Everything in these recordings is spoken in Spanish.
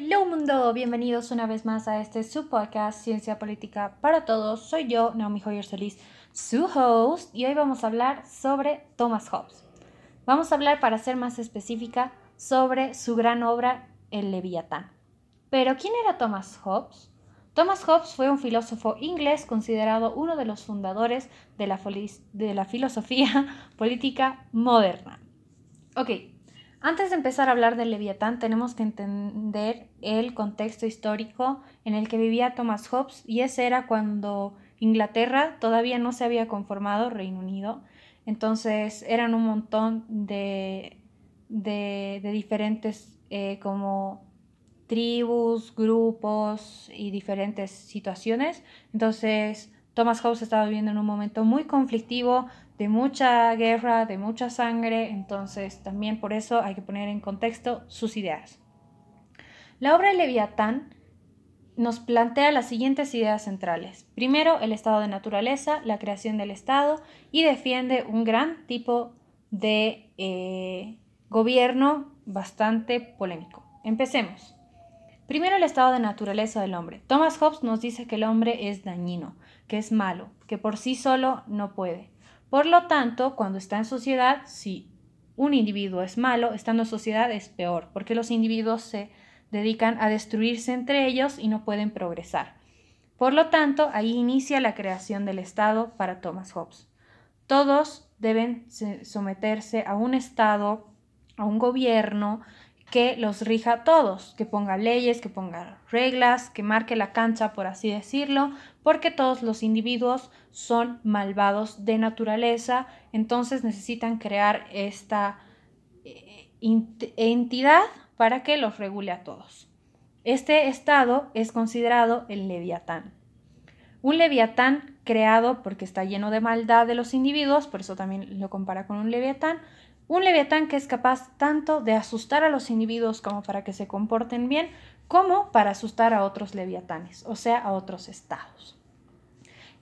Hello mundo, bienvenidos una vez más a este su podcast Ciencia Política para Todos. Soy yo, Naomi Hoyer Solís, su host, y hoy vamos a hablar sobre Thomas Hobbes. Vamos a hablar, para ser más específica, sobre su gran obra, El Leviatán. Pero, ¿quién era Thomas Hobbes? Thomas Hobbes fue un filósofo inglés considerado uno de los fundadores de la, de la filosofía política moderna. Ok, antes de empezar a hablar del Leviatán, tenemos que entender el contexto histórico en el que vivía Thomas Hobbes, y ese era cuando Inglaterra todavía no se había conformado, Reino Unido. Entonces eran un montón de, de, diferentes eh, como tribus, grupos y diferentes situaciones. Entonces Thomas Hobbes estaba viviendo en un momento muy conflictivo, de mucha guerra, de mucha sangre, entonces también por eso hay que poner en contexto sus ideas. La obra Leviatán nos plantea las siguientes ideas centrales. Primero, el estado de naturaleza, la creación del Estado y defiende un gran tipo de eh, gobierno bastante polémico. Empecemos. Primero, el estado de naturaleza del hombre. Thomas Hobbes nos dice que el hombre es dañino, que es malo, que por sí solo no puede. Por lo tanto, cuando está en sociedad, si un individuo es malo, estando en sociedad es peor, porque los individuos se dedican a destruirse entre ellos y no pueden progresar. Por lo tanto, ahí inicia la creación del Estado para Thomas Hobbes. Todos deben someterse a un Estado, a un gobierno que los rija a todos, que ponga leyes, que ponga reglas, que marque la cancha, por así decirlo, porque todos los individuos son malvados de naturaleza, entonces necesitan crear esta eh, entidad para que los regule a todos. Este estado es considerado el leviatán. Un leviatán creado porque está lleno de maldad de los individuos, por eso también lo compara con un leviatán, un leviatán que es capaz tanto de asustar a los individuos como para que se comporten bien, como para asustar a otros leviatanes, o sea, a otros estados.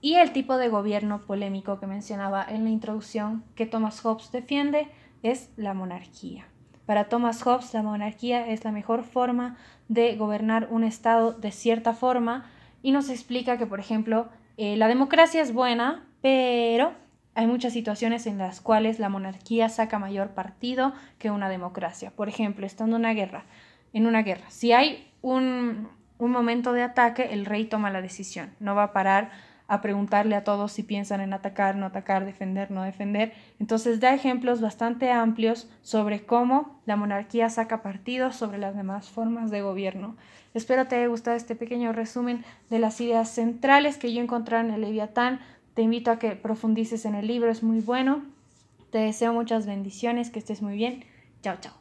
Y el tipo de gobierno polémico que mencionaba en la introducción que Thomas Hobbes defiende es la monarquía. Para Thomas Hobbes, la monarquía es la mejor forma de gobernar un Estado de cierta forma y nos explica que, por ejemplo, eh, la democracia es buena, pero hay muchas situaciones en las cuales la monarquía saca mayor partido que una democracia. Por ejemplo, estando en una guerra, en una guerra, si hay un, un momento de ataque, el rey toma la decisión, no va a parar a preguntarle a todos si piensan en atacar, no atacar, defender, no defender. Entonces da ejemplos bastante amplios sobre cómo la monarquía saca partido sobre las demás formas de gobierno. Espero te haya gustado este pequeño resumen de las ideas centrales que yo encontré en el Leviatán te invito a que profundices en el libro, es muy bueno. Te deseo muchas bendiciones, que estés muy bien. Chao, chao.